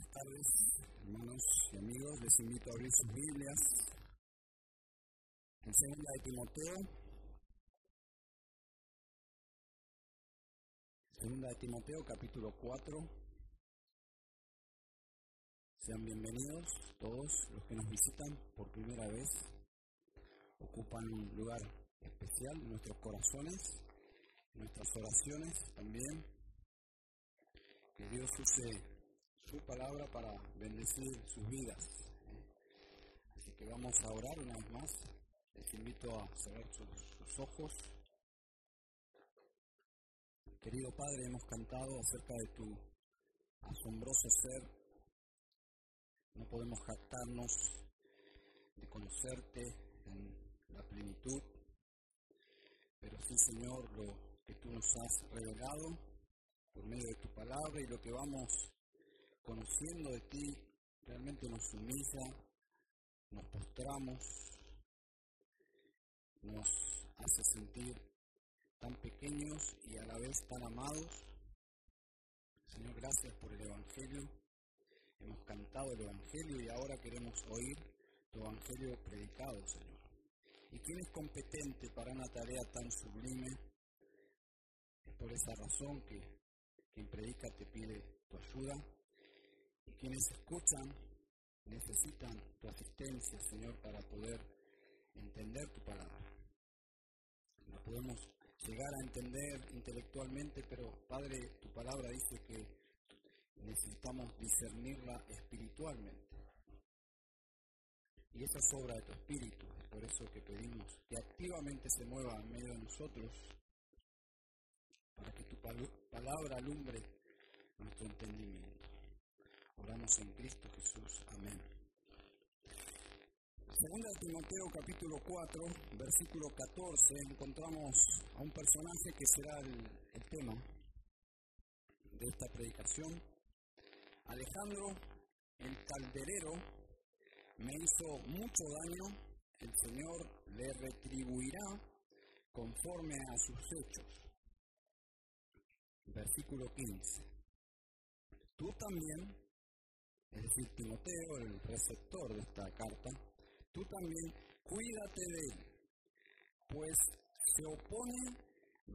Buenas tardes, hermanos y amigos. Les invito a abrir sus Biblias en segunda de Timoteo. Segunda de Timoteo, capítulo 4. Sean bienvenidos todos los que nos visitan por primera vez. Ocupan un lugar especial en nuestros corazones, en nuestras oraciones también. Que Dios use su palabra para bendecir sus vidas. Así que vamos a orar una vez más. Les invito a cerrar sus, ojos. Querido Padre, hemos cantado acerca de tu asombroso ser. No podemos jactarnos de conocerte en la plenitud, pero sí, Señor, lo que tú nos has revelado por medio de tu palabra y lo que vamos conociendo de ti, realmente nos humilla, nos postramos, nos hace sentir tan pequeños y a la vez tan amados. Señor, gracias por el Evangelio. Hemos cantado el Evangelio y ahora queremos oír tu Evangelio predicado, Señor. ¿Y quién es competente para una tarea tan sublime? Es por esa razón que quien predica te pide tu ayuda quienes escuchan necesitan tu asistencia, Señor, para poder entender tu palabra. No podemos llegar a entender intelectualmente, pero Padre, tu palabra dice que necesitamos discernirla espiritualmente. Y esa es obra de tu espíritu, es por eso que pedimos que activamente se mueva en medio de nosotros, para que tu palabra alumbre nuestro entendimiento. Oramos en Cristo Jesús. Amén. Segunda de Timoteo capítulo 4, versículo 14, encontramos a un personaje que será el, el tema de esta predicación. Alejandro, el calderero, me hizo mucho daño, el Señor le retribuirá conforme a sus hechos. Versículo 15. Tú también es decir, Timoteo, el receptor de esta carta, tú también cuídate de él, pues se opone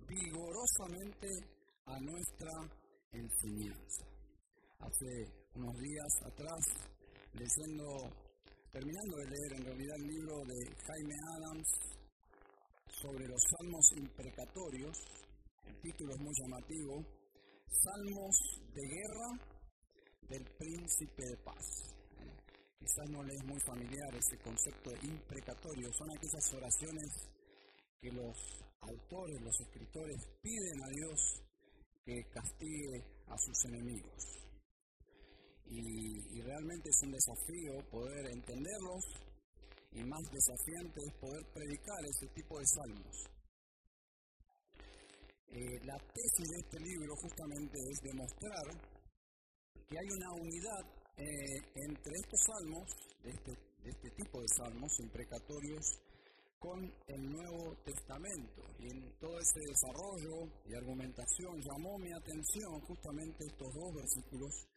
vigorosamente a nuestra enseñanza. Hace unos días atrás, leyendo, terminando de leer en realidad el libro de Jaime Adams sobre los salmos imprecatorios, el título es muy llamativo, Salmos de guerra del príncipe de paz. quizás no le es muy familiar ese concepto de imprecatorio, son aquellas oraciones que los autores, los escritores piden a Dios que castigue a sus enemigos. Y, realmente es un desafío poder entenderlos y más desafiante es poder predicar ese tipo de salmos. Eh, la tesis de este libro justamente es demostrar que hay una unidad eh, entre estos salmos, de este, de este tipo de salmos imprecatorios, con el Nuevo Testamento. Y en todo ese desarrollo y argumentación llamó mi atención justamente estos dos versículos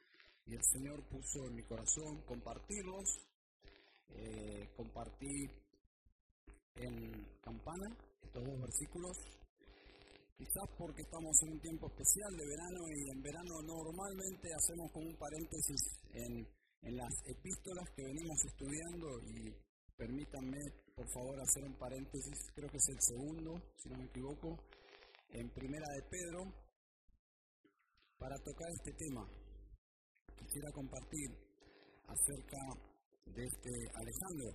y el Señor puso en mi corazón compartirlos. Eh, compartí en campana estos dos versículos Quizás porque estamos en un tiempo especial de verano y en verano normalmente hacemos como un paréntesis en, en las epístolas que venimos estudiando y permítanme por favor hacer un paréntesis, creo que es el segundo, si no me equivoco, en Primera de Pedro, para tocar este tema. Quisiera compartir acerca de este Alejandro.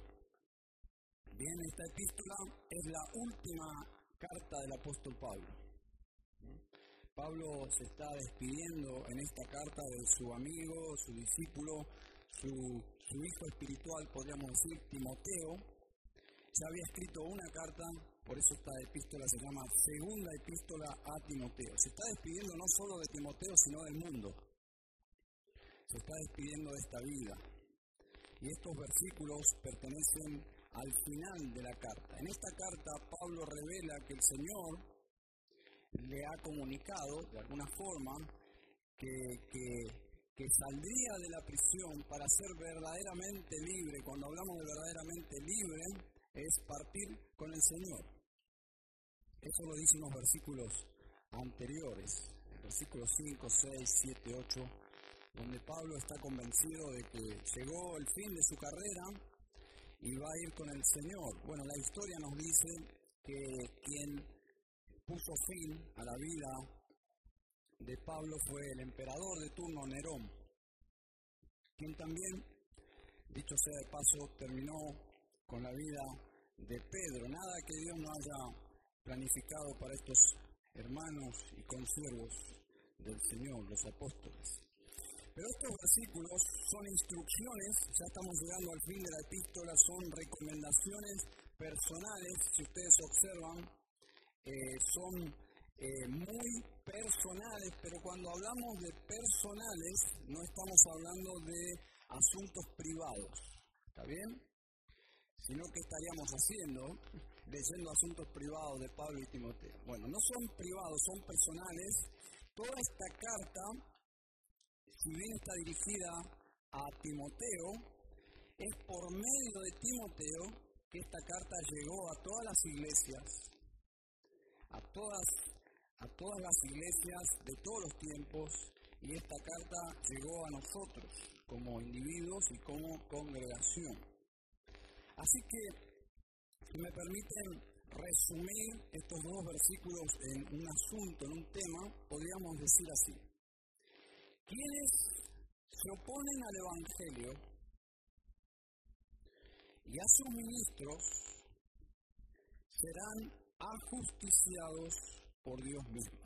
Bien, esta epístola es la última carta del apóstol Pablo. Pablo se está despidiendo en esta carta de su amigo, su discípulo, su, hijo espiritual, podríamos decir, Timoteo. Ya había escrito una carta, por eso esta epístola se llama Segunda Epístola a Timoteo. Se está despidiendo no solo de Timoteo, sino del mundo. Se está despidiendo de esta vida. Y estos versículos pertenecen al final de la carta. En esta carta Pablo revela que el Señor le ha comunicado de alguna forma que, que saldría de la prisión para ser verdaderamente libre, cuando hablamos de verdaderamente libre, es partir con el Señor. Eso lo dicen los versículos anteriores, versículos 5, 6, 7, 8, donde Pablo está convencido de que llegó el fin de su carrera y va a ir con el Señor. Bueno, la historia nos dice que quien puso fin a la vida de Pablo fue el emperador de turno Nerón, quien también, dicho sea de paso, terminó con la vida de Pedro. Nada que Dios no haya planificado para estos hermanos y consiervos del Señor, los apóstoles. Pero estos versículos son instrucciones, ya estamos llegando al fin de la epístola, son recomendaciones personales, si ustedes observan, eh, son eh, muy personales, pero cuando hablamos de personales no estamos hablando de asuntos privados, ¿está bien? Sino que estaríamos haciendo, leyendo asuntos privados de Pablo y Timoteo. Bueno, no son privados, son personales. Toda esta carta, si bien está dirigida a Timoteo, es por medio de Timoteo que esta carta llegó a todas las iglesias, a todas a todas las iglesias de todos los tiempos y esta carta llegó a nosotros como individuos y como congregación. Así que, si me permiten resumir estos dos versículos en un asunto, en un tema, podríamos decir así. Quienes se oponen al Evangelio y a sus ministros serán ajusticiados por Dios mismo.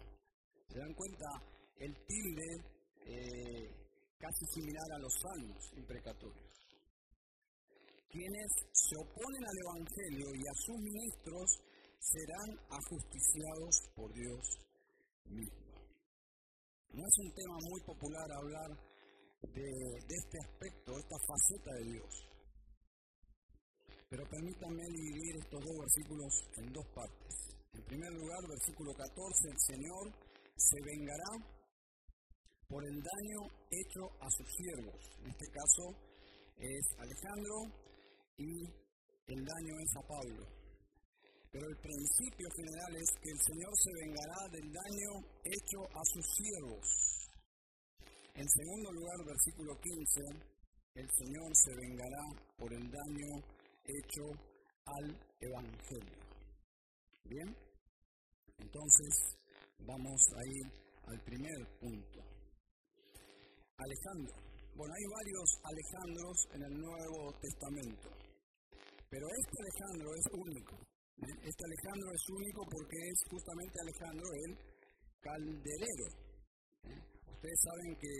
¿Se dan cuenta? El tilde eh, casi similar a los salmos imprecatorios. Quienes se oponen al Evangelio y a sus ministros serán ajusticiados por Dios mismo. No es un tema muy popular hablar de, de este aspecto, esta faceta de Dios. Pero permítanme dividir estos dos versículos en dos partes. En primer lugar, versículo 14, el Señor se vengará por el daño hecho a sus siervos. En este caso es Alejandro y el daño es a Pablo. Pero el principio general es que el Señor se vengará del daño hecho a sus siervos. En segundo lugar, versículo 15, el Señor se vengará por el daño hecho al Evangelio. Bien, entonces vamos a ir al primer punto. Alejandro. Bueno, hay varios Alejandros en el Nuevo Testamento, pero este Alejandro es único. ¿eh? Este Alejandro es único porque es justamente Alejandro el calderero. ¿eh? Ustedes saben que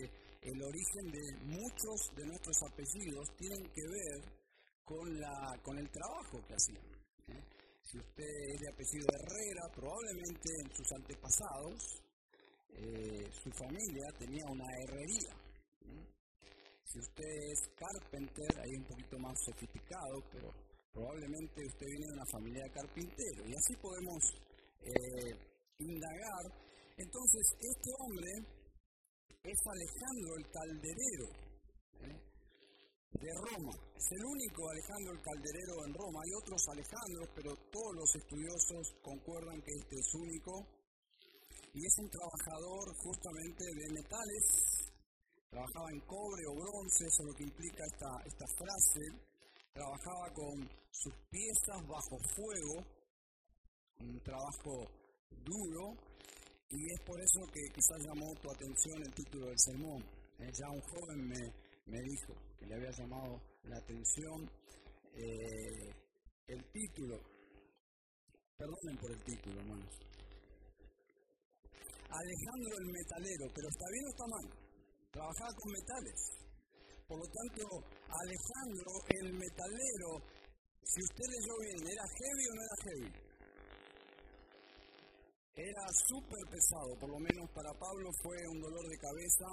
el origen de muchos de nuestros apellidos tienen que ver con, la, con el trabajo que hacían. Si usted es de apellido Herrera, probablemente en sus antepasados eh, su familia tenía una herrería. Si usted es carpenter, ahí un poquito más sofisticado, pero probablemente usted viene de una familia de carpintero. Y así podemos eh, indagar. Entonces, este hombre es Alejandro el calderero. De Roma. Es el único Alejandro el Calderero en Roma. Hay otros Alejandros, pero todos los estudiosos concuerdan que este es único. Y es un trabajador justamente de metales. Trabajaba en cobre o bronce, eso es lo que implica esta, esta frase. Trabajaba con sus piezas bajo fuego, un trabajo duro, y es por eso que quizás llamó tu atención el título del sermón. Eh, ya un joven me, me dijo que le había llamado la atención eh, el título. Perdonen por el título, hermanos. Alejandro el metalero, pero ¿está bien o está mal? Trabajaba con metales. Por lo tanto, Alejandro el metalero, si usted leyó bien, ¿era heavy o no era heavy? Era súper pesado, por lo menos para Pablo fue un dolor de cabeza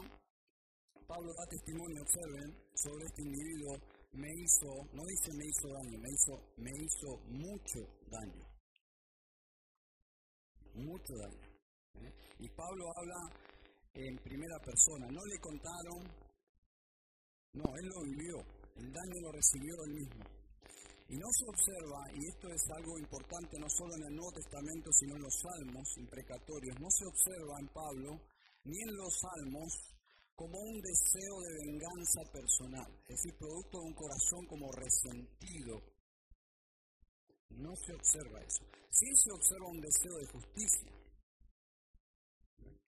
Pablo da testimonio, observen, sobre este individuo, me hizo, no dice me hizo daño, me hizo, me hizo mucho daño. Mucho daño. ¿eh? Y Pablo habla en primera persona, no le contaron No, él lo vivió, el daño lo recibió él mismo. Y no se observa, y esto es algo importante no solo en el Nuevo Testamento, sino en los salmos imprecatorios, no se observa en Pablo ni en los salmos como un deseo de venganza personal, es decir, producto de un corazón como resentido. No se observa eso. Sí se observa un deseo de justicia.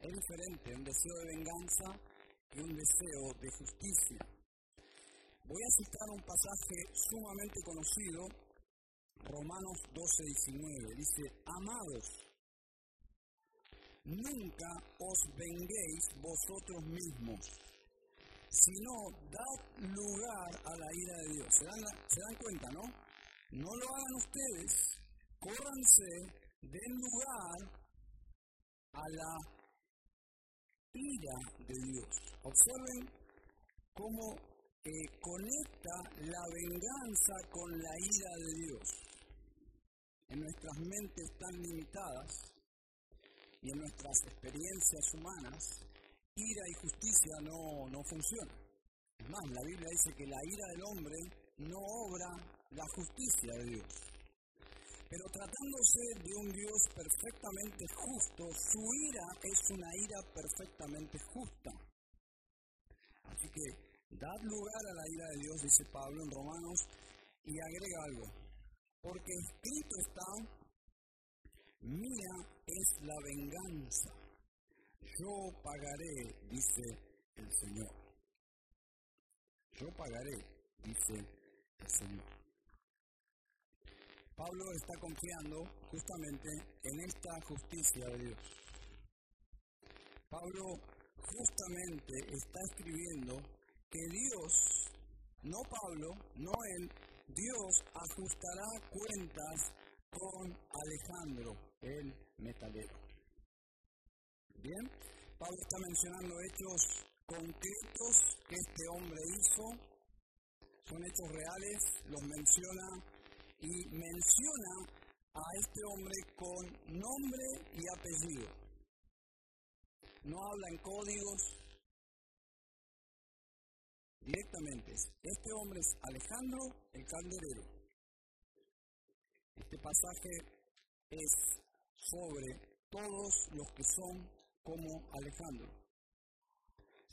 Es diferente un deseo de venganza que un deseo de justicia. Voy a citar un pasaje sumamente conocido, Romanos 12, 19. Dice, amados, nunca os venguéis vosotros mismos, sino dad lugar a la ira de Dios. ¿Se dan, ¿Se dan cuenta, no? No lo hagan ustedes, córranse, den lugar a la ira de Dios. Observen cómo conecta la venganza con la ira de Dios. En nuestras mentes tan limitadas y en nuestras experiencias humanas, ira y justicia no, no funcionan. Es más, la Biblia dice que la ira del hombre no obra la justicia de Dios. Pero tratándose de un Dios perfectamente justo, su ira es una ira perfectamente justa. Así que Dad lugar a la ira de Dios, dice Pablo en Romanos, y agrega algo. Porque escrito está, mía es la venganza, yo pagaré, dice el Señor. Yo pagaré, dice el Señor. Pablo está confiando justamente en esta justicia de Dios. Pablo justamente está escribiendo que Dios, no Pablo, no él, Dios ajustará cuentas con Alejandro, el metalero. Bien, Pablo está mencionando hechos concretos que este hombre hizo, son hechos reales, los menciona y menciona a este hombre con nombre y apellido. No habla en códigos, directamente. Este hombre es Alejandro el Calderero. Este pasaje es sobre todos los que son como Alejandro.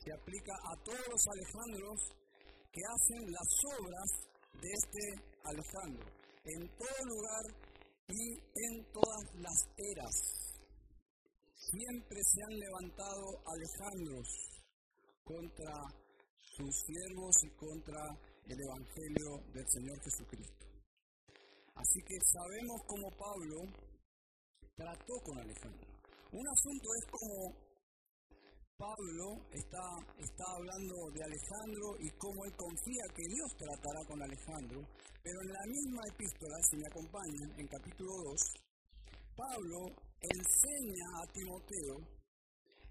Se aplica a todos los Alejandros que hacen las obras de este Alejandro, en todo lugar y en todas las eras. Siempre se han levantado Alejandros contra sus siervos y contra el Evangelio del Señor Jesucristo. Así que sabemos cómo Pablo trató con Alejandro. Un asunto es como Pablo está, está hablando de Alejandro y cómo él confía que Dios tratará con Alejandro, pero en la misma epístola, si me acompañan, en capítulo 2, Pablo enseña a Timoteo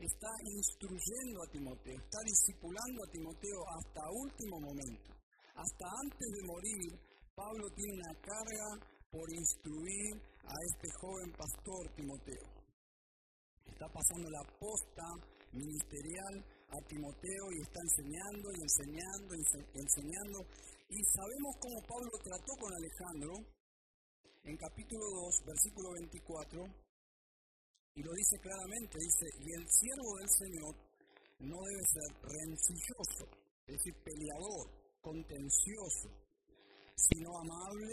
está instruyendo a Timoteo, está discipulando a Timoteo hasta último momento. Hasta antes de morir, Pablo tiene una carga por instruir a este joven pastor Timoteo. Está pasando la posta ministerial a Timoteo y está enseñando y enseñando y enseñando. Y sabemos cómo Pablo trató con Alejandro en capítulo 2, versículo 24 y lo dice claramente, dice, y el siervo del Señor no debe ser rencilloso, es decir, peleador, contencioso, sino amable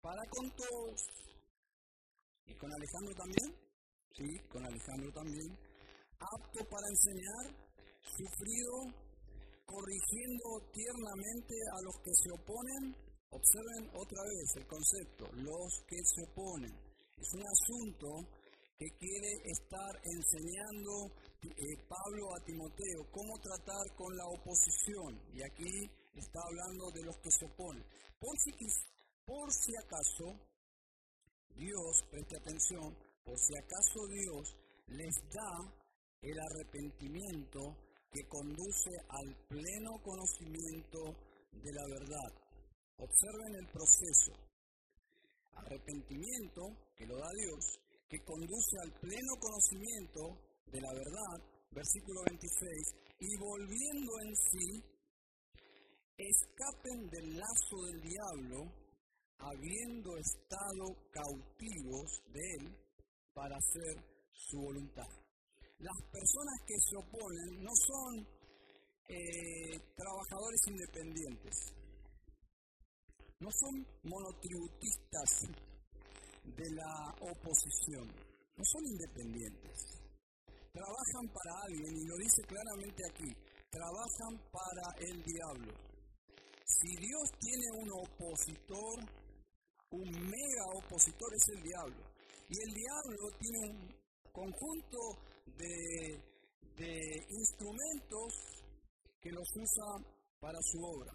para con todos. ¿Y con Alejandro también? Sí, con Alejandro también. Apto para enseñar, sufrido, corrigiendo tiernamente a los que se oponen. Observen otra vez el concepto, los que se oponen. Es un asunto que quiere estar enseñando eh, Pablo a Timoteo, cómo tratar con la oposición. Y aquí está hablando de los que se oponen. Por si, por si acaso, Dios, preste atención, por si acaso Dios les da el arrepentimiento que conduce al pleno conocimiento de la verdad. Observen el proceso. Arrepentimiento que lo da Dios que conduce al pleno conocimiento de la verdad, versículo 26, y volviendo en sí, escapen del lazo del diablo, habiendo estado cautivos de él para hacer su voluntad. Las personas que se oponen no son eh, trabajadores independientes, no son monotributistas de la oposición, no son independientes. Trabajan para alguien, y lo dice claramente aquí, trabajan para el diablo. Si Dios tiene un opositor, un mega opositor es el diablo. Y el diablo tiene un conjunto de, de instrumentos que los usa para su obra.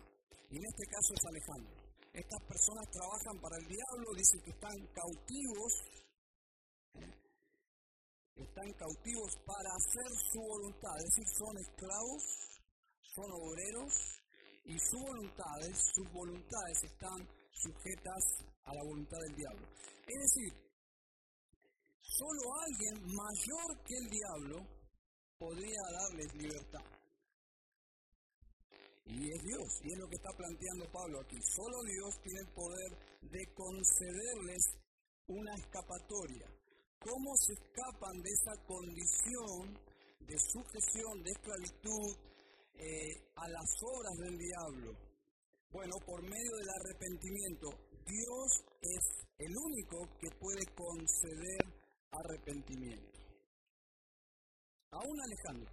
Y en este caso es Alejandro. Estas personas trabajan para el diablo, dicen que están cautivos, ¿eh? están cautivos para hacer su voluntad, es decir, son esclavos, son obreros y sus voluntades, sus voluntades están sujetas a la voluntad del diablo. Es decir, solo alguien mayor que el diablo podría darles libertad. Y es Dios, y es lo que está planteando Pablo aquí. Solo Dios tiene el poder de concederles una escapatoria. ¿Cómo se escapan de esa condición de sujeción, de esclavitud eh, a las obras del diablo? Bueno, por medio del arrepentimiento. Dios es el único que puede conceder arrepentimiento. Aún Alejandro,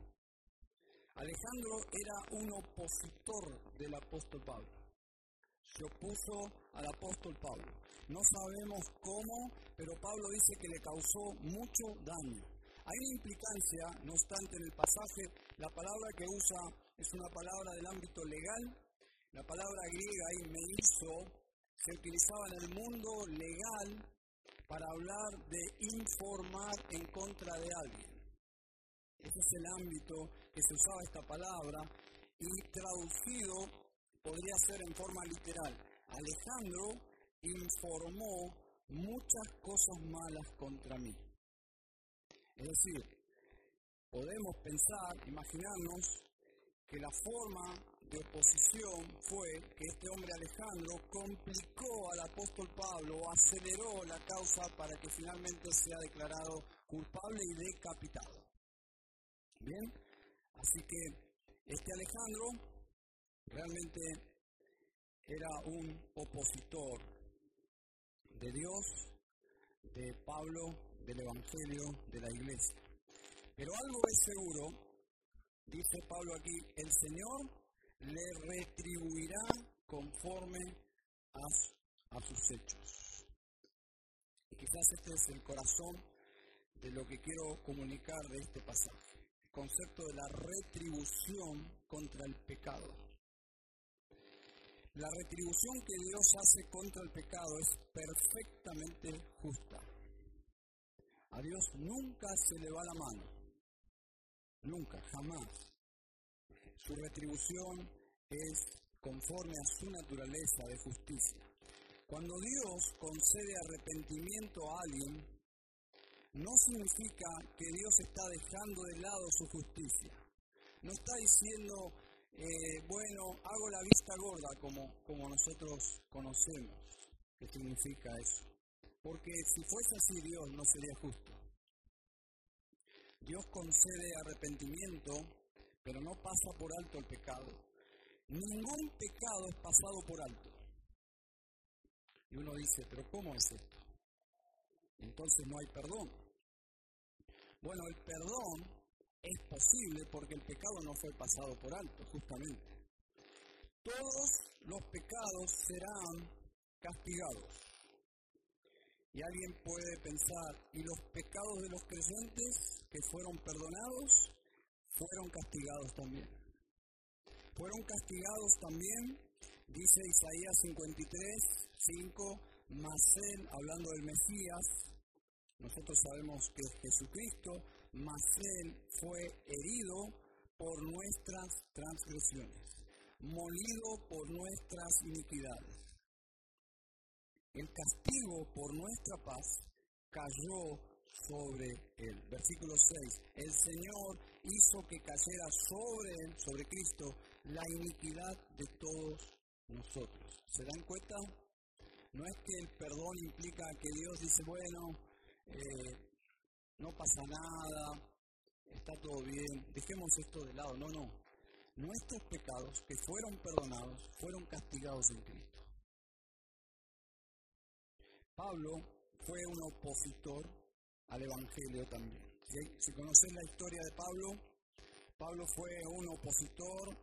Alejandro era un opositor del apóstol Pablo. Se opuso al apóstol Pablo. No sabemos cómo, pero Pablo dice que le causó mucho daño. Hay una implicancia, no obstante, en el pasaje, la palabra que usa es una palabra del ámbito legal. La palabra griega ahí me hizo se utilizaba en el mundo legal para hablar de informar en contra de alguien. Ese es el ámbito que se usaba esta palabra y traducido podría ser en forma literal. Alejandro informó muchas cosas malas contra mí. Es decir, podemos pensar, imaginarnos que la forma de oposición fue que este hombre Alejandro complicó al apóstol Pablo, aceleró la causa para que finalmente sea declarado culpable y decapitado. Bien, así que este Alejandro realmente era un opositor de Dios, de Pablo, del Evangelio, de la iglesia. Pero algo es seguro, dice Pablo aquí, el Señor le retribuirá conforme a, sus hechos. Y quizás este es el corazón de lo que quiero comunicar de este pasaje concepto de la retribución contra el pecado. La retribución que Dios hace contra el pecado es perfectamente justa. A Dios nunca se le va la mano. Nunca, jamás. Su retribución es conforme a su naturaleza de justicia. Cuando Dios concede arrepentimiento a alguien, no significa que Dios está dejando de lado su justicia. No está diciendo, eh, bueno, hago la vista gorda como, como nosotros conocemos. ¿Qué significa eso? Porque si fuese así Dios no sería justo. Dios concede arrepentimiento, pero no pasa por alto el pecado. Ningún pecado es pasado por alto. Y uno dice, pero ¿cómo es esto? Entonces no hay perdón. Bueno, el perdón es posible porque el pecado no fue pasado por alto, justamente. Todos los pecados serán castigados. Y alguien puede pensar, ¿y los pecados de los creyentes que fueron perdonados fueron castigados también? Fueron castigados también, dice Isaías 53, 5, Masel, hablando del Mesías, nosotros sabemos que Jesucristo, mas Él fue herido por nuestras transgresiones, molido por nuestras iniquidades. El castigo por nuestra paz cayó sobre él. Versículo 6. El Señor hizo que cayera sobre él, sobre Cristo, la iniquidad de todos nosotros. ¿Se dan cuenta? No es que el perdón implica que Dios dice, bueno, eh, no pasa nada, está todo bien, dejemos esto de lado. No, no. Nuestros pecados que fueron perdonados fueron castigados en Cristo. Pablo fue un opositor al Evangelio también. Si, conocen la historia de Pablo, Pablo fue un opositor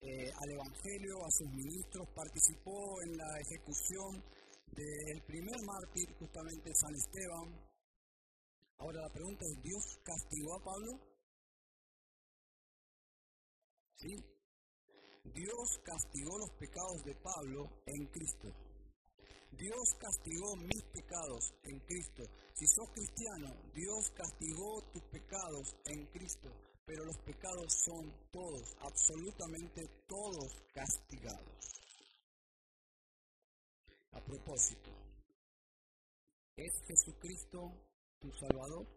eh, al Evangelio, a sus ministros, participó en la ejecución del primer mártir, justamente San Esteban. Ahora la pregunta es, ¿Dios castigó a Pablo? ¿Sí? Dios castigó los pecados de Pablo en Cristo. Dios castigó mis pecados en Cristo. Si sos cristiano, Dios castigó tus pecados en Cristo pero los pecados son todos, absolutamente todos castigados. A propósito, ¿es Jesucristo tu Salvador?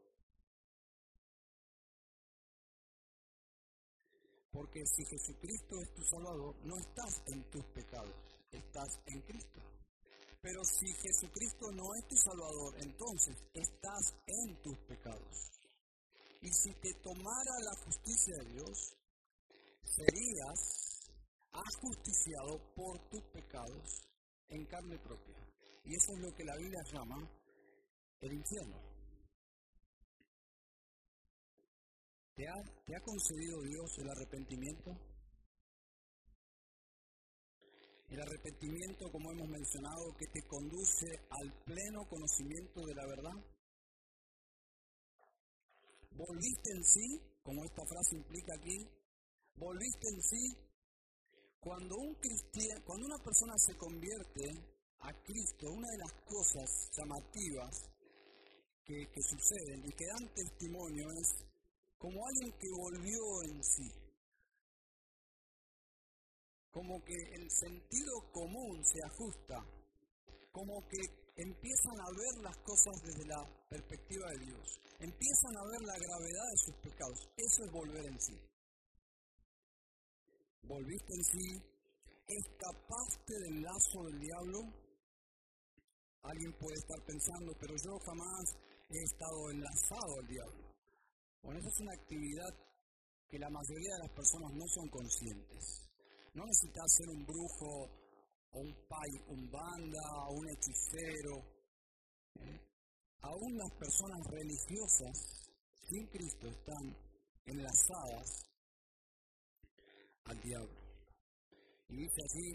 Porque si Jesucristo es tu Salvador, no estás en tus pecados, estás en Cristo. Pero si Jesucristo no es tu Salvador, entonces estás en tus pecados. Y si te tomara la justicia de Dios, serías ajusticiado por tus pecados en carne propia. Y eso es lo que la Biblia llama el infierno. ¿Te ha, ¿Te ha concedido Dios el arrepentimiento? El arrepentimiento, como hemos mencionado, que te conduce al pleno conocimiento de la verdad volviste en sí, como esta frase implica aquí, volviste en sí, cuando, un cristiano, cuando una persona se convierte a Cristo, una de las cosas llamativas que, que suceden y que dan testimonio es como alguien que volvió en sí. Como que el sentido común se ajusta, como que empiezan a ver las cosas desde la perspectiva de Dios empiezan a ver la gravedad de sus pecados. Eso es volver en sí. Volviste en sí, escapaste del lazo del diablo. Alguien puede estar pensando, pero yo jamás he estado enlazado al diablo. Bueno, esa es una actividad que la mayoría de las personas no son conscientes. No necesitas ser un brujo o un pai, un banda o un hechicero. ¿eh? aún las personas religiosas sin Cristo están enlazadas al diablo. Y dice así,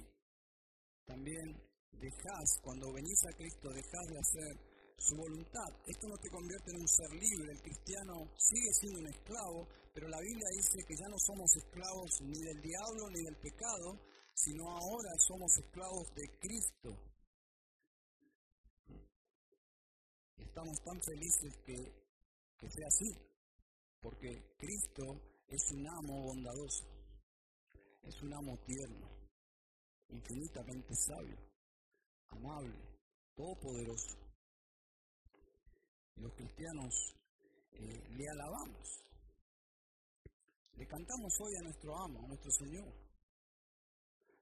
también dejás, cuando venís a Cristo, dejás de hacer su voluntad. Esto no te convierte en un ser libre, el cristiano sigue siendo un esclavo, pero la Biblia dice que ya no somos esclavos ni del diablo ni del pecado, sino ahora somos esclavos de Cristo. estamos tan felices que, que sea así, porque Cristo es un amo bondadoso, es un amo tierno, infinitamente sabio, amable, todopoderoso. Y los cristianos eh, le alabamos, le cantamos hoy a nuestro amo, a nuestro Señor.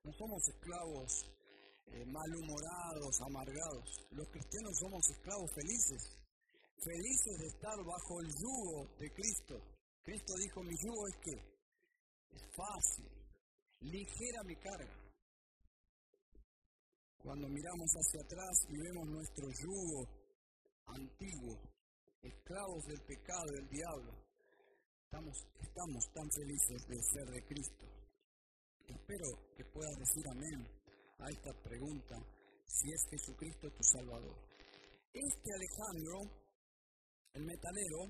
No somos esclavos eh, malhumorados, amargados. Los cristianos somos esclavos felices, felices de estar bajo el yugo de Cristo. Cristo dijo, mi yugo es que es fácil, ligera mi carga. Cuando miramos hacia atrás y vemos nuestro yugo antiguo, esclavos del pecado, del diablo, estamos, estamos tan felices de ser de Cristo. Espero que puedas decir amén a esta pregunta, si es Jesucristo tu Salvador. Este Alejandro, el metalero,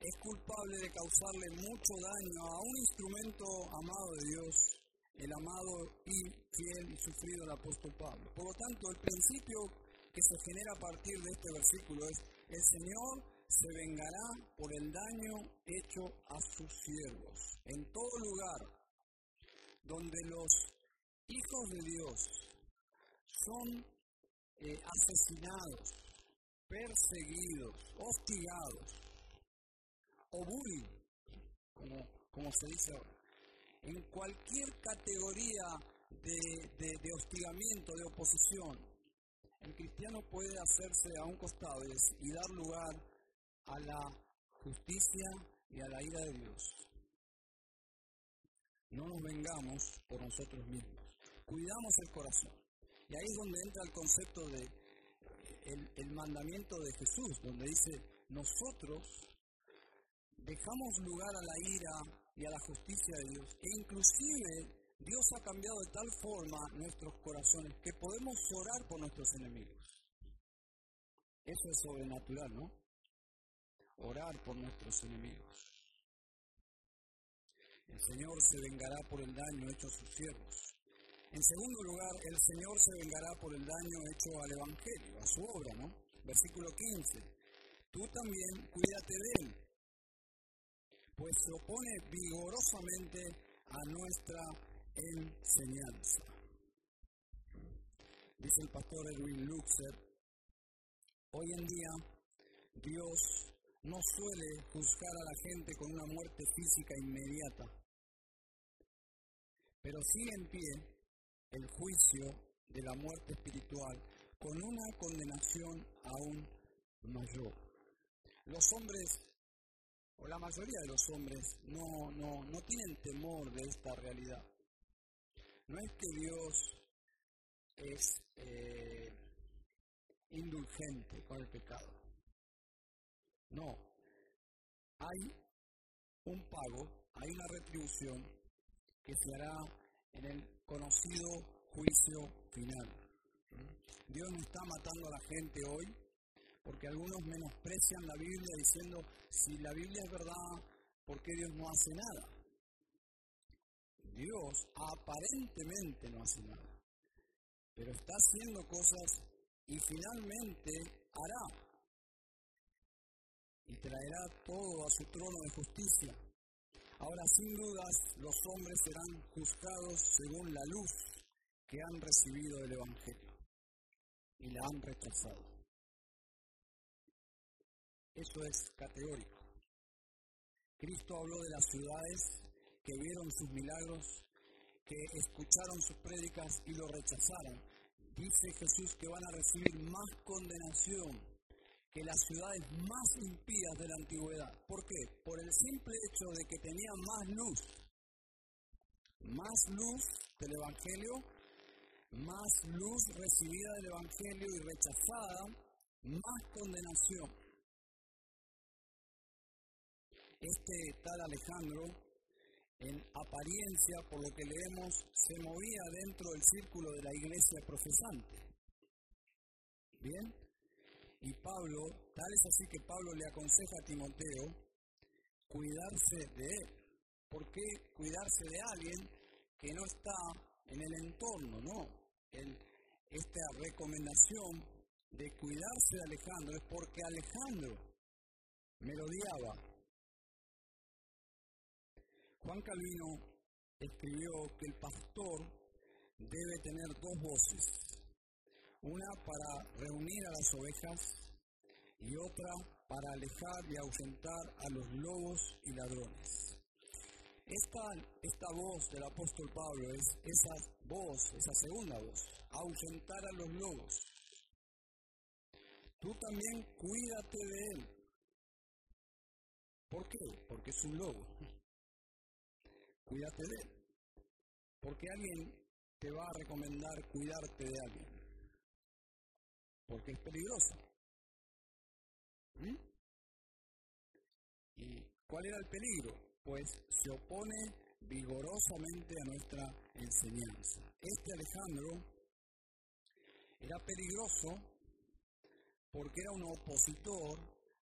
es culpable de causarle mucho daño a un instrumento amado de Dios, el amado y fiel y sufrido apóstol Pablo. Por lo tanto, el principio que se genera a partir de este versículo es, el Señor se vengará por el daño hecho a sus siervos. En todo lugar donde los hijos de Dios son eh, asesinados, perseguidos, hostigados o bullying, como, como se dice ahora, en cualquier categoría de, hostigamiento, de oposición, el cristiano puede hacerse a un costado y dar lugar a la justicia y a la ira de Dios. No nos vengamos por nosotros mismos. Cuidamos el corazón. Y ahí es donde entra el concepto de el, mandamiento de Jesús, donde dice, nosotros dejamos lugar a la ira y a la justicia de Dios. E inclusive Dios ha cambiado de tal forma nuestros corazones que podemos orar por nuestros enemigos. Eso es sobrenatural, ¿no? Orar por nuestros enemigos. El Señor se vengará por el daño hecho a sus siervos. En segundo lugar, el Señor se vengará por el daño hecho al Evangelio, a su obra, ¿no? Versículo 15. Tú también cuídate de él, pues se opone vigorosamente a nuestra enseñanza. Dice el pastor Edwin Luxer, hoy en día Dios no suele juzgar a la gente con una muerte física inmediata, pero sigue en pie el juicio de la muerte espiritual con una condenación aún mayor. Los hombres, o la mayoría de los hombres, no, no, no tienen temor de esta realidad. No es que Dios es eh, indulgente con el pecado. No. Hay un pago, hay una retribución que se hará en el conocido juicio final. Dios no está matando a la gente hoy porque algunos menosprecian la Biblia diciendo, si la Biblia es verdad, ¿por qué Dios no hace nada? Dios aparentemente no hace nada, pero está haciendo cosas y finalmente hará y traerá todo a su trono de justicia. Ahora, sin dudas, los hombres serán juzgados según la luz que han recibido del Evangelio y la han rechazado. Eso es categórico. Cristo habló de las ciudades que vieron sus milagros, que escucharon sus prédicas y lo rechazaron. Dice Jesús que van a recibir más condenación que las ciudades más impías de la antigüedad. ¿Por qué? Por el simple hecho de que tenían más luz. Más luz del Evangelio, más luz recibida del Evangelio y rechazada, más condenación. Este tal Alejandro, en apariencia, por lo que leemos, se movía dentro del círculo de la iglesia profesante. Bien, y Pablo, tal es así que Pablo le aconseja a Timoteo cuidarse de él. ¿Por qué cuidarse de alguien que no está en el entorno? No. esta recomendación de cuidarse de Alejandro es porque Alejandro me lo odiaba. Juan Calvino escribió que el pastor debe tener dos voces, una para reunir a las ovejas y otra para alejar y ahuyentar a los lobos y ladrones. Esta, esta voz del apóstol Pablo es esa voz, esa segunda voz, ahuyentar a los lobos. Tú también cuídate de él. ¿Por qué? Porque es un lobo. Cuídate de él. Porque alguien te va a recomendar cuidarte de alguien porque es peligroso. ¿Mm? ¿Y cuál era el peligro? Pues se opone vigorosamente a nuestra enseñanza. Este Alejandro era peligroso porque era un opositor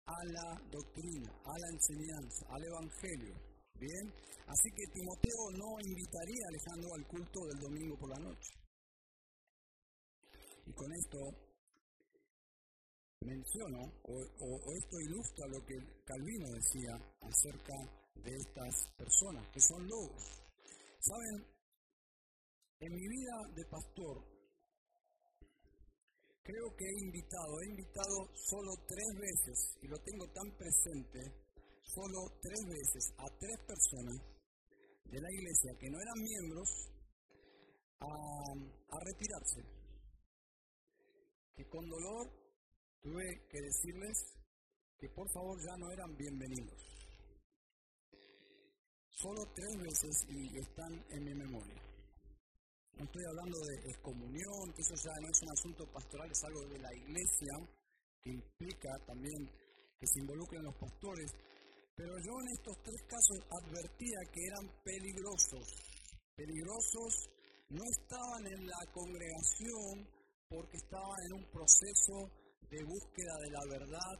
a la doctrina, a la enseñanza, al Evangelio. Bien, así que Timoteo no invitaría a Alejandro al culto del domingo por la noche. Y con esto menciono, o, esto ilustra lo que Calvino decía acerca de estas personas, que son lobos. Saben, en mi vida de pastor, creo que he invitado, he invitado solo tres veces, y lo tengo tan presente, solo tres veces a tres personas de la iglesia que no eran miembros a cárcel. Que con dolor tuve que decirles que por favor ya no eran bienvenidos. Solo tres veces y están en mi memoria. No estoy hablando de excomunión, que eso ya no es un asunto pastoral, es algo de la iglesia, que implica también que se involucren los pastores. Pero yo en estos tres casos advertía que eran peligrosos. Peligrosos no estaban en la congregación porque estaban en un proceso de búsqueda de la verdad,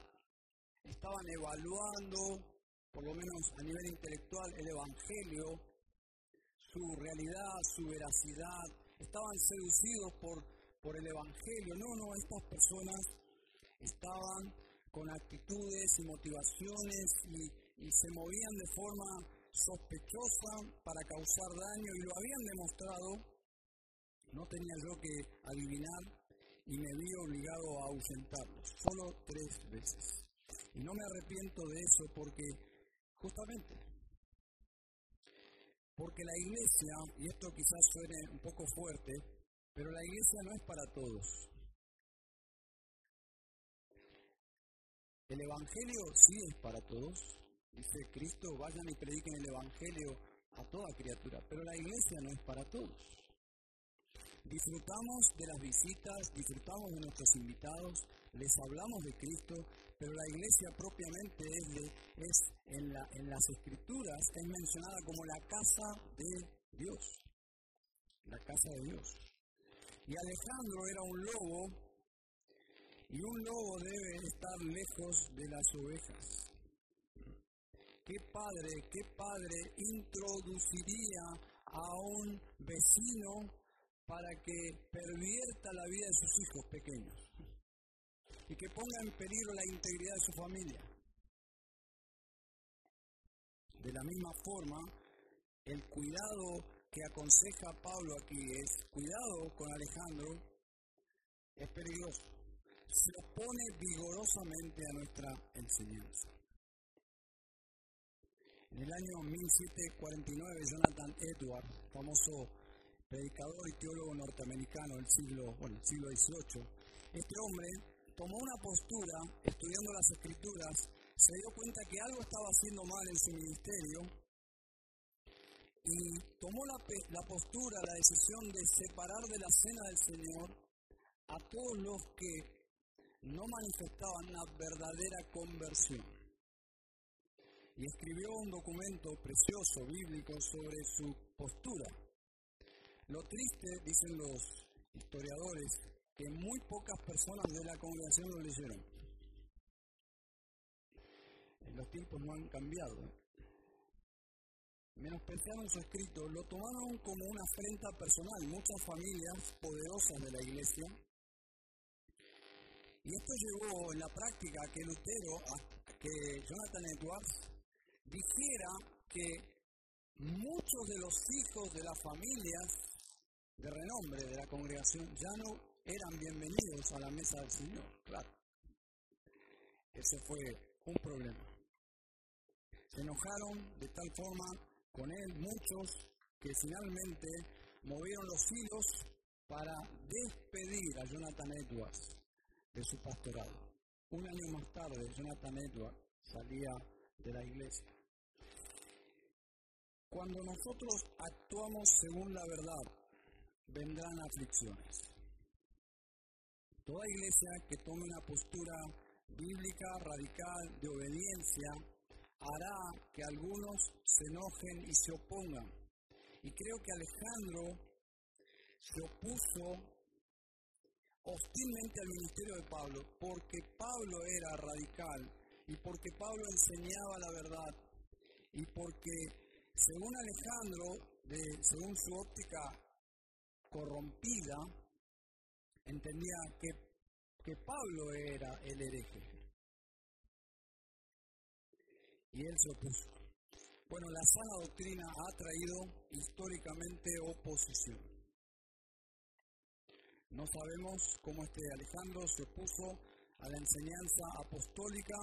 estaban evaluando, por lo menos a nivel intelectual, el Evangelio, su realidad, su veracidad, estaban seducidos por, por el Evangelio. No, no, estas personas estaban con actitudes y motivaciones y, y se movían de forma sospechosa para causar daño y lo habían demostrado. No tenía yo que adivinar y me vi obligado a ausentarlos, solo tres veces. Y no me arrepiento de eso porque justamente porque la iglesia, y esto quizás suene un poco fuerte, pero la iglesia no es para todos. El Evangelio sí es para todos. Dice Cristo, vayan y prediquen el Evangelio a toda criatura, pero la iglesia no es para todos. Disfrutamos de las visitas, disfrutamos de nuestros invitados, les hablamos de Cristo, pero la iglesia propiamente es, en, en las escrituras, es mencionada como la casa de Dios. La casa de Dios. Y Alejandro era un lobo, y un lobo debe estar lejos de las ovejas. ¿Qué padre, qué padre introduciría a un vecino para que pervierta la vida de sus hijos pequeños y que ponga en peligro la integridad de su familia. De la misma forma, el cuidado que aconseja Pablo aquí es cuidado con Alejandro, es peligroso. Se opone vigorosamente a nuestra enseñanza. En el año 1749, Jonathan Edwards, famoso predicador y teólogo norteamericano del siglo, bueno, siglo XVIII, este hombre tomó una postura, estudiando las escrituras, se dio cuenta que algo estaba haciendo mal en su ministerio y tomó la, la postura, la decisión de separar de la cena del Señor a todos los que no manifestaban una verdadera conversión. Y escribió un documento precioso, bíblico, sobre su postura. Lo triste, dicen los historiadores, que muy pocas personas de la congregación lo leyeron. Los tiempos no han cambiado. Menospreciaron su escrito, lo tomaron como una afrenta personal. Muchas familias poderosas de la iglesia y esto llevó en la práctica a que Lutero, a que Jonathan Edwards dijera que muchos de los hijos de las familias de renombre de la congregación ya no eran bienvenidos a la mesa del Señor, claro. Ese fue un problema. Se enojaron de tal forma con él muchos que finalmente movieron los hilos para despedir a Jonathan Edwards de su pastorado. Un año más tarde, Jonathan Edwards salía de la iglesia. Cuando nosotros actuamos según la verdad, vendrán aflicciones. Toda iglesia que tome una postura bíblica radical de obediencia hará que algunos se enojen y se opongan. Y creo que Alejandro se opuso hostilmente al ministerio de Pablo porque Pablo era radical y porque Pablo enseñaba la verdad y porque según Alejandro, según su óptica corrompida, entendía que, que Pablo era el hereje. Y él se opuso. Bueno, la sana doctrina ha traído históricamente oposición. No sabemos cómo este Alejandro se opuso a la enseñanza apostólica,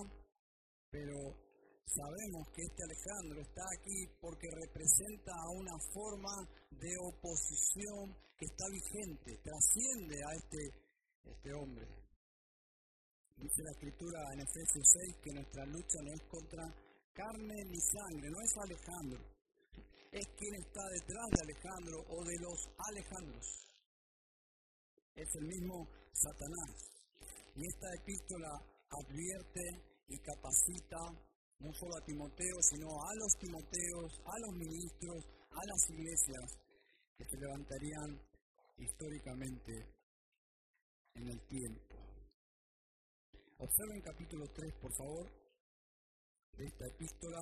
pero sabemos que este Alejandro está aquí porque representa a una forma de oposición que está vigente, trasciende a este, este hombre. Dice la escritura en Efesios 6 que nuestra lucha no es contra carne ni sangre, no es Alejandro, es quien está detrás de Alejandro o de los Alejandros. Es el mismo Satanás. Y esta epístola advierte y capacita no solo a Timoteo, sino a los Timoteos, a los ministros, a las iglesias que se levantarían históricamente en el tiempo. Observen capítulo 3, por favor, de esta epístola.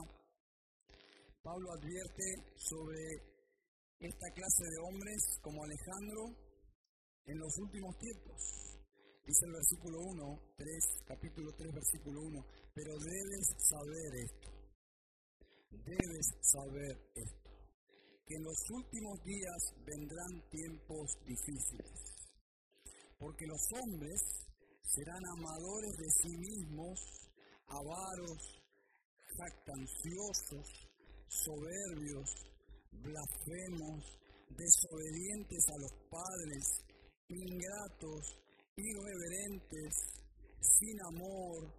Pablo advierte sobre esta clase de hombres como Alejandro en los últimos tiempos. Dice el versículo 1, 3, capítulo 3, versículo 1, pero debes saber esto, debes saber esto, que en los últimos días vendrán tiempos difíciles, porque los hombres serán amadores de sí mismos, avaros, jactanciosos, soberbios, blasfemos, desobedientes a los padres, ingratos, irreverentes, sin amor,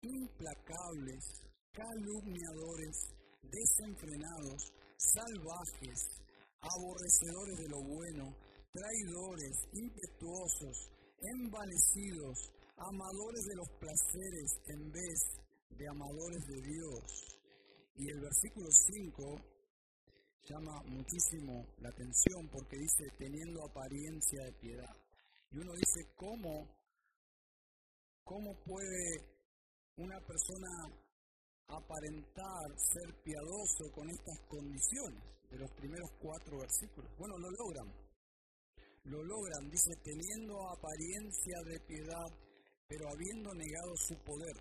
implacables, calumniadores, desenfrenados, salvajes, aborrecedores de lo bueno, traidores, impetuosos, envanecidos, amadores de los placeres en vez de amadores de Dios. Y el versículo 5 llama muchísimo la atención porque dice teniendo apariencia de piedad. Y uno dice, ¿cómo, cómo puede una persona aparentar ser piadoso con estas condiciones de los primeros cuatro versículos? Bueno, lo logran. Lo logran, dice, teniendo apariencia de piedad, pero habiendo negado su poder.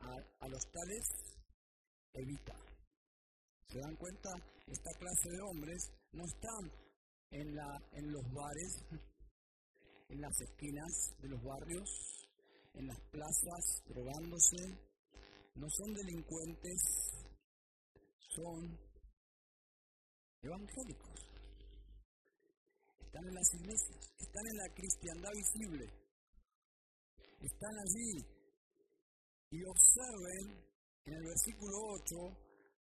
A, los tales evita. ¿Se dan cuenta? Esta clase de hombres no están en, la, en los bares en las esquinas de los barrios, en las plazas, drogándose. No son delincuentes, son evangélicos. Están en las iglesias, están en la cristiandad visible. Están allí. Y observen en el versículo 8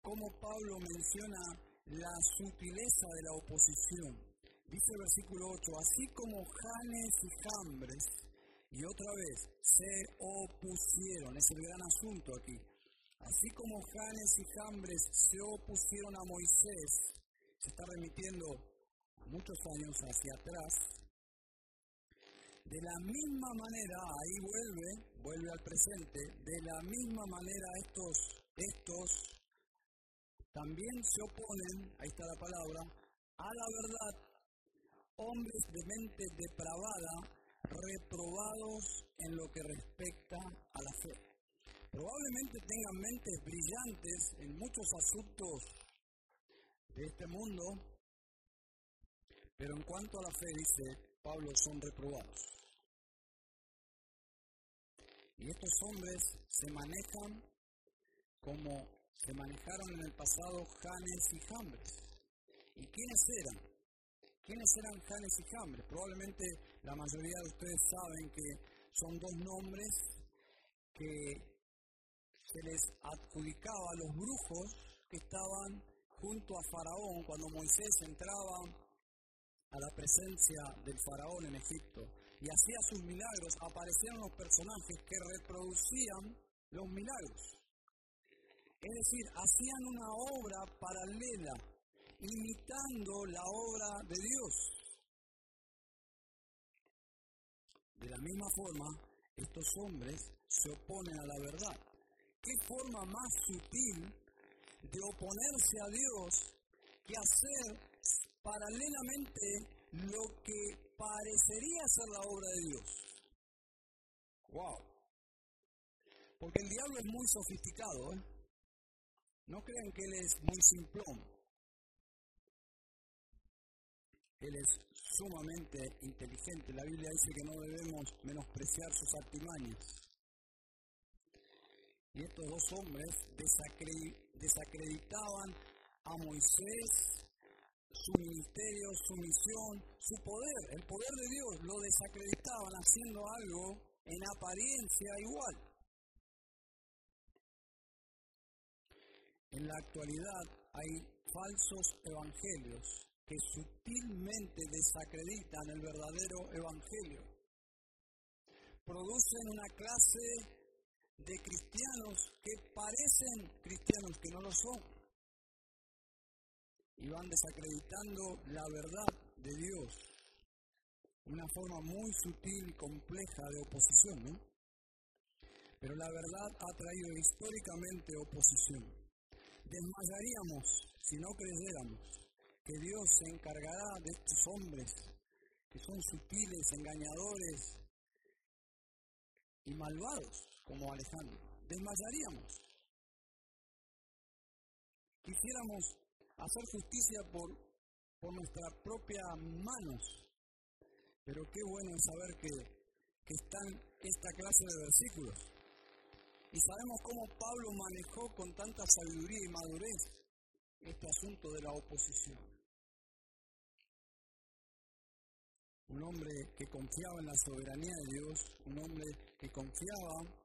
cómo Pablo menciona la sutileza de la oposición. Dice el versículo 8, así como Janes y Jambres, y otra vez, se opusieron, es el gran asunto aquí, así como Janes y Jambres se opusieron a Moisés, se está remitiendo muchos años hacia atrás, de la misma manera, ahí vuelve, vuelve al presente, de la misma manera estos, estos también se oponen, ahí está la palabra, a la verdad hombres de mente depravada, reprobados en lo que respecta a la fe. Probablemente tengan mentes brillantes en muchos asuntos de este mundo, pero en cuanto a la fe, dice Pablo, son reprobados. Y estos hombres se manejan como se manejaron en el pasado Janes y Jambres. ¿Y quiénes eran? ¿Quiénes eran Janes y Jambres? Probablemente la mayoría de ustedes saben que son dos nombres que se les adjudicaba a los brujos que estaban junto a Faraón cuando Moisés entraba a la presencia del Faraón en Egipto y hacía sus milagros, aparecieron los personajes que reproducían los milagros. Es decir, hacían una obra paralela imitando la obra de Dios. De la misma forma, estos hombres se oponen a la verdad. ¿Qué forma más sutil de oponerse a Dios que hacer paralelamente lo que parecería ser la obra de Dios? ¡Wow! Porque el diablo es muy sofisticado, ¿eh? No crean que él es muy simplón. Él es sumamente inteligente. La Biblia dice que no debemos menospreciar sus artimañas. Y estos dos hombres desacreditaban a Moisés, su ministerio, su misión, su poder, el poder de Dios, lo desacreditaban haciendo algo en apariencia igual. En la actualidad hay falsos evangelios que sutilmente desacreditan el verdadero evangelio. Producen una clase de cristianos que parecen cristianos que no lo son. Y van desacreditando la verdad de Dios. Una forma muy sutil y compleja de oposición, ¿no? Pero la verdad ha traído históricamente oposición. Desmayaríamos si no creyéramos que Dios se encargará de estos hombres que son sutiles, engañadores y malvados como Alejandro. Desmayaríamos. Quisiéramos hacer justicia por, por nuestras propias manos. Pero qué bueno saber que, que están esta clase de versículos. Y sabemos cómo Pablo manejó con tanta sabiduría y madurez este asunto de la oposición. Un hombre que confiaba en la soberanía de Dios, un hombre que confiaba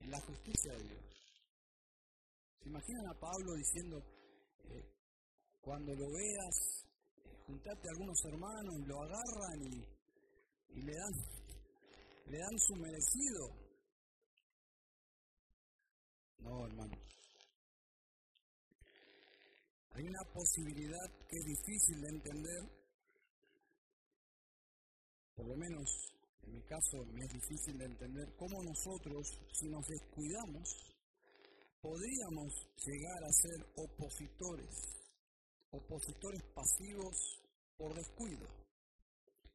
en la justicia de Dios. ¿Se imaginan a Pablo diciendo, eh, cuando lo veas, eh, juntate a algunos hermanos y lo agarran y, le, dan, le dan su merecido? No, hermanos. Hay una posibilidad que es difícil de entender, por lo menos en mi caso me es difícil de entender cómo nosotros, si nos descuidamos, podríamos llegar a ser opositores, opositores pasivos por descuido.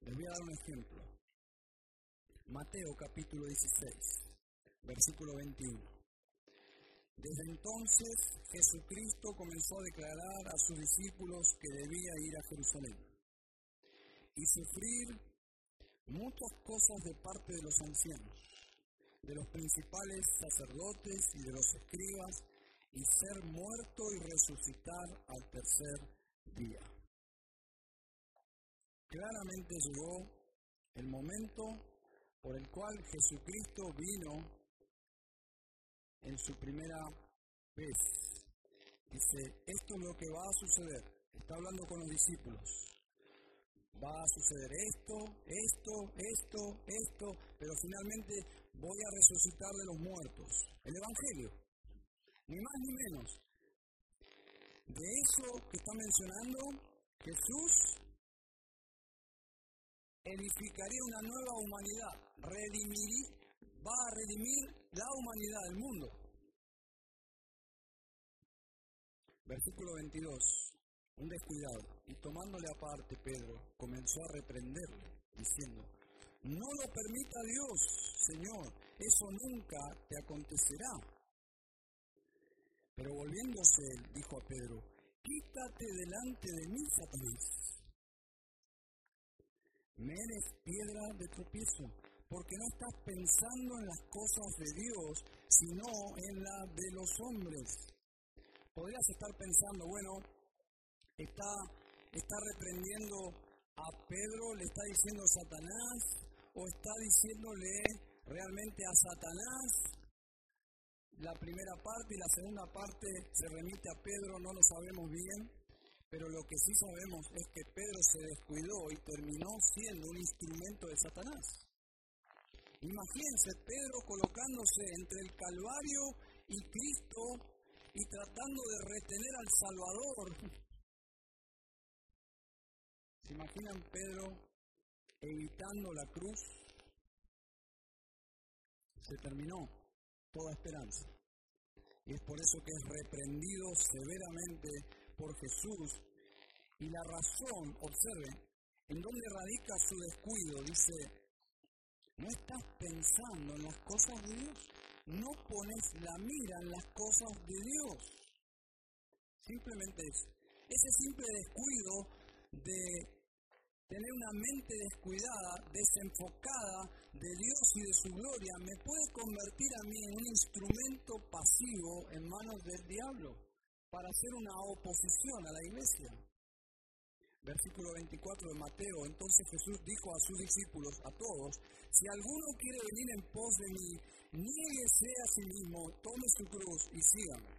Les voy a dar un ejemplo. Mateo capítulo 16, versículo 21. Desde entonces Jesucristo comenzó a declarar a sus discípulos que debía ir a Jerusalén y sufrir muchas cosas de parte de los ancianos, de los principales sacerdotes y de los escribas, y ser muerto y resucitar al tercer día. Claramente llegó el momento por el cual Jesucristo vino en su primera vez. Dice, esto es lo que va a suceder. Está hablando con los discípulos va a suceder esto, esto, esto, esto, pero finalmente voy a resucitar de los muertos. El Evangelio, ni más ni menos. De eso que está mencionando, Jesús edificaría una nueva humanidad, va a redimir la humanidad del mundo. Versículo 22 un descuidado, y tomándole aparte Pedro, comenzó a reprenderle, diciendo, no lo permita Dios, Señor, eso nunca te acontecerá. Pero volviéndose él, dijo a Pedro, quítate delante de mí, Satanás. Me eres piedra de tropiezo, porque no estás pensando en las cosas de Dios, sino en las de los hombres. Podrías estar pensando, bueno, está, está reprendiendo a Pedro, le está diciendo Satanás, o está diciéndole realmente a Satanás. La primera parte y la segunda parte se remite a Pedro, no lo sabemos bien, pero lo que sí sabemos es que Pedro se descuidó y terminó siendo un instrumento de Satanás. Imagínense Pedro colocándose entre el Calvario y Cristo y tratando de retener al Salvador ¿Se imaginan Pedro evitando la cruz? Se terminó toda esperanza. Y es por eso que es reprendido severamente por Jesús. Y la razón, observen, en dónde radica su descuido, dice, no estás pensando en las cosas de Dios, no pones la mira en las cosas de Dios. Simplemente eso. Ese simple descuido de tener una mente descuidada, desenfocada de Dios y de su gloria, me puede convertir a mí en un instrumento pasivo en manos del diablo para hacer una oposición a la iglesia. Versículo 24 de Mateo, entonces Jesús dijo a sus discípulos, a todos, si alguno quiere venir en pos de mí, niéguese a sí mismo, tome su cruz y sígame.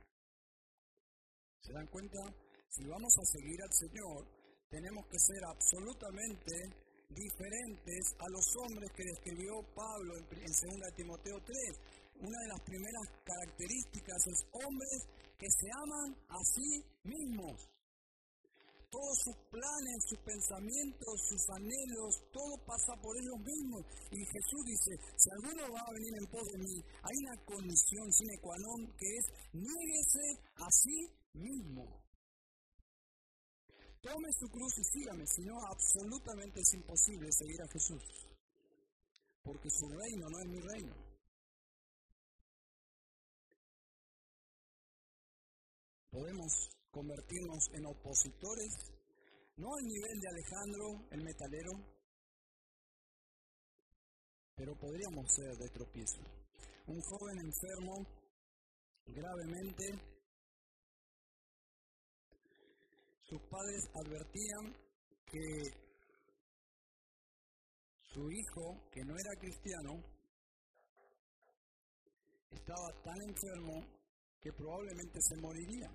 ¿Se dan cuenta? Si vamos a seguir al Señor, tenemos que ser absolutamente diferentes a los hombres que describió Pablo en, 2 Timoteo 3. Una de las primeras características es hombres que se aman a sí mismos. Todos sus planes, sus pensamientos, sus anhelos, todo pasa por ellos mismos. Y Jesús dice, si alguno va a venir en pos de mí, hay una condición sine qua non que es, niéguese a sí mismo. Tome su cruz y sígame, si no, absolutamente es imposible seguir a Jesús. Porque su reino no es mi reino. Podemos convertirnos en opositores, no al nivel de Alejandro, el metalero, pero podríamos ser de tropiezo. Un joven enfermo gravemente sus padres advertían que su hijo, que no era cristiano, estaba tan enfermo que probablemente se moriría.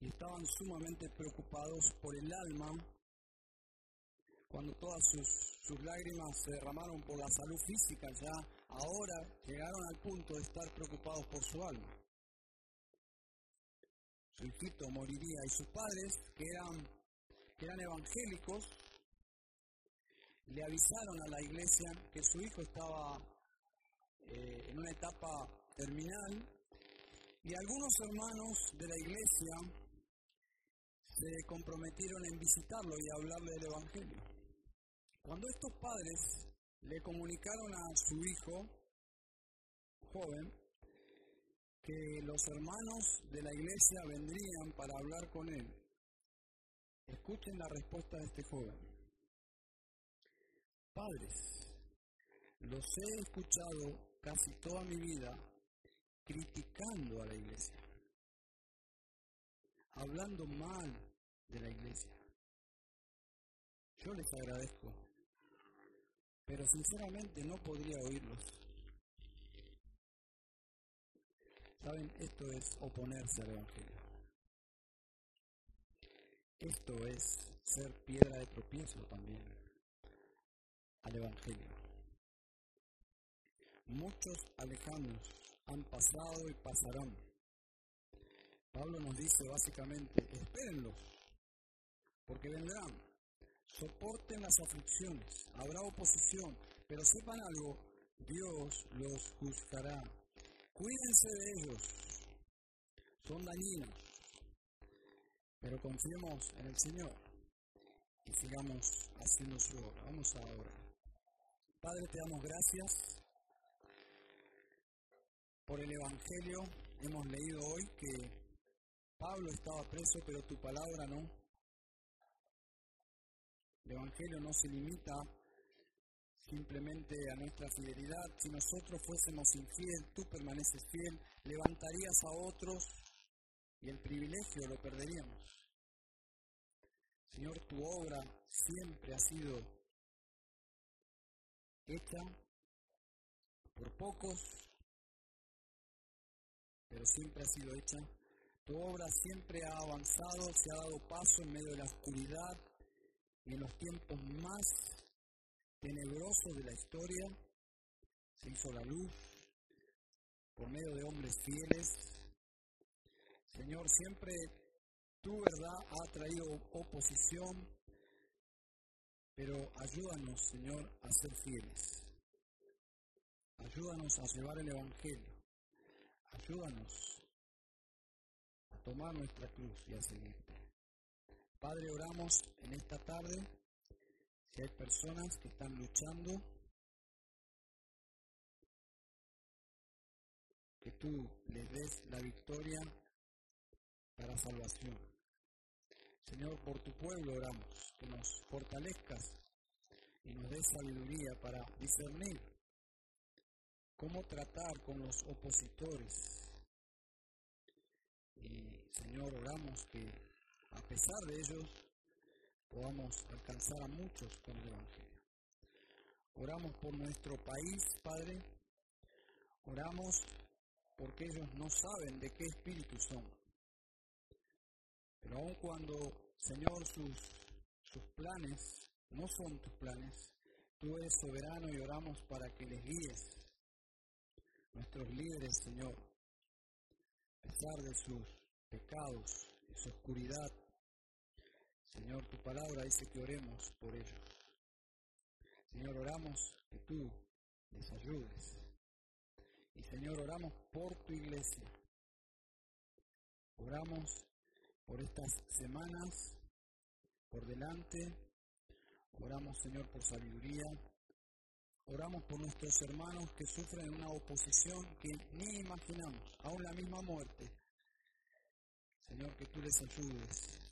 Y estaban sumamente preocupados por el alma cuando todas sus, lágrimas se derramaron por la salud física, ya ahora llegaron al punto de estar preocupados por su alma hijito moriría y sus padres, que eran, que eran evangélicos, le avisaron a la iglesia que su hijo estaba eh, en una etapa terminal y algunos hermanos de la iglesia se comprometieron en visitarlo y hablarle del Evangelio. Cuando estos padres le comunicaron a su hijo joven que los hermanos de la iglesia vendrían para hablar con él. Escuchen la respuesta de este joven. Padres, los he escuchado casi toda mi vida criticando a la iglesia, hablando mal de la iglesia. Yo les agradezco, pero sinceramente no podría oírlos. Saben, esto es oponerse al Evangelio. Esto es ser piedra de tropiezo también al Evangelio. Muchos alejanos han pasado y pasarán. Pablo nos dice básicamente, espérenlos, porque vendrán, soporten las aflicciones, habrá oposición, pero sepan algo, Dios los juzgará Cuídense de ellos. Son dañinos. Pero confiemos en el Señor y sigamos haciendo su obra. Vamos a orar. Padre, te damos gracias por el Evangelio. Hemos leído hoy que Pablo estaba preso, pero tu palabra no. El Evangelio no se limita simplemente a nuestra fidelidad. Si nosotros fuésemos infiel, tú permaneces fiel, levantarías a otros y el privilegio lo perderíamos. Señor, tu obra siempre ha sido hecha por pocos, pero siempre ha sido hecha. Tu obra siempre ha avanzado, se ha dado paso en medio de la oscuridad y en los tiempos más tenebroso de la historia, se hizo la luz por medio de hombres fieles. Señor, siempre tu verdad ha traído oposición, pero ayúdanos, Señor, a ser fieles. Ayúdanos a llevar el Evangelio. Ayúdanos a tomar nuestra cruz y a seguirte. Padre, oramos en esta tarde si hay personas que están luchando, que tú les des la victoria para salvación. Señor, por tu pueblo oramos, que nos fortalezcas y nos des sabiduría para discernir cómo tratar con los opositores. Y Señor, oramos que a pesar de ellos podamos alcanzar a muchos con el Evangelio. Oramos por nuestro país, Padre. Oramos porque ellos no saben de qué espíritu son. Pero aun cuando, Señor, sus, sus planes no son tus planes, tú eres soberano y oramos para que les guíes. Nuestros líderes, Señor, a pesar de sus pecados, de su oscuridad, Señor, tu palabra dice que oremos por ellos. Señor, oramos que tú les ayudes. Y Señor, oramos por tu iglesia. Oramos por estas semanas por delante. Oramos, Señor, por sabiduría. Oramos por nuestros hermanos que sufren una oposición que ni imaginamos, aún la misma muerte. Señor, que tú les ayudes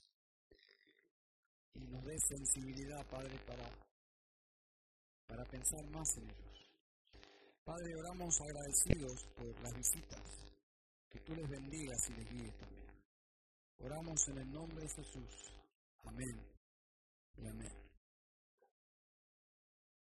y nos des sensibilidad, Padre, para, para pensar más en ellos. Padre, oramos agradecidos por las visitas, que tú les bendigas y les guíes también. Oramos en el nombre de Jesús. Amén y amén.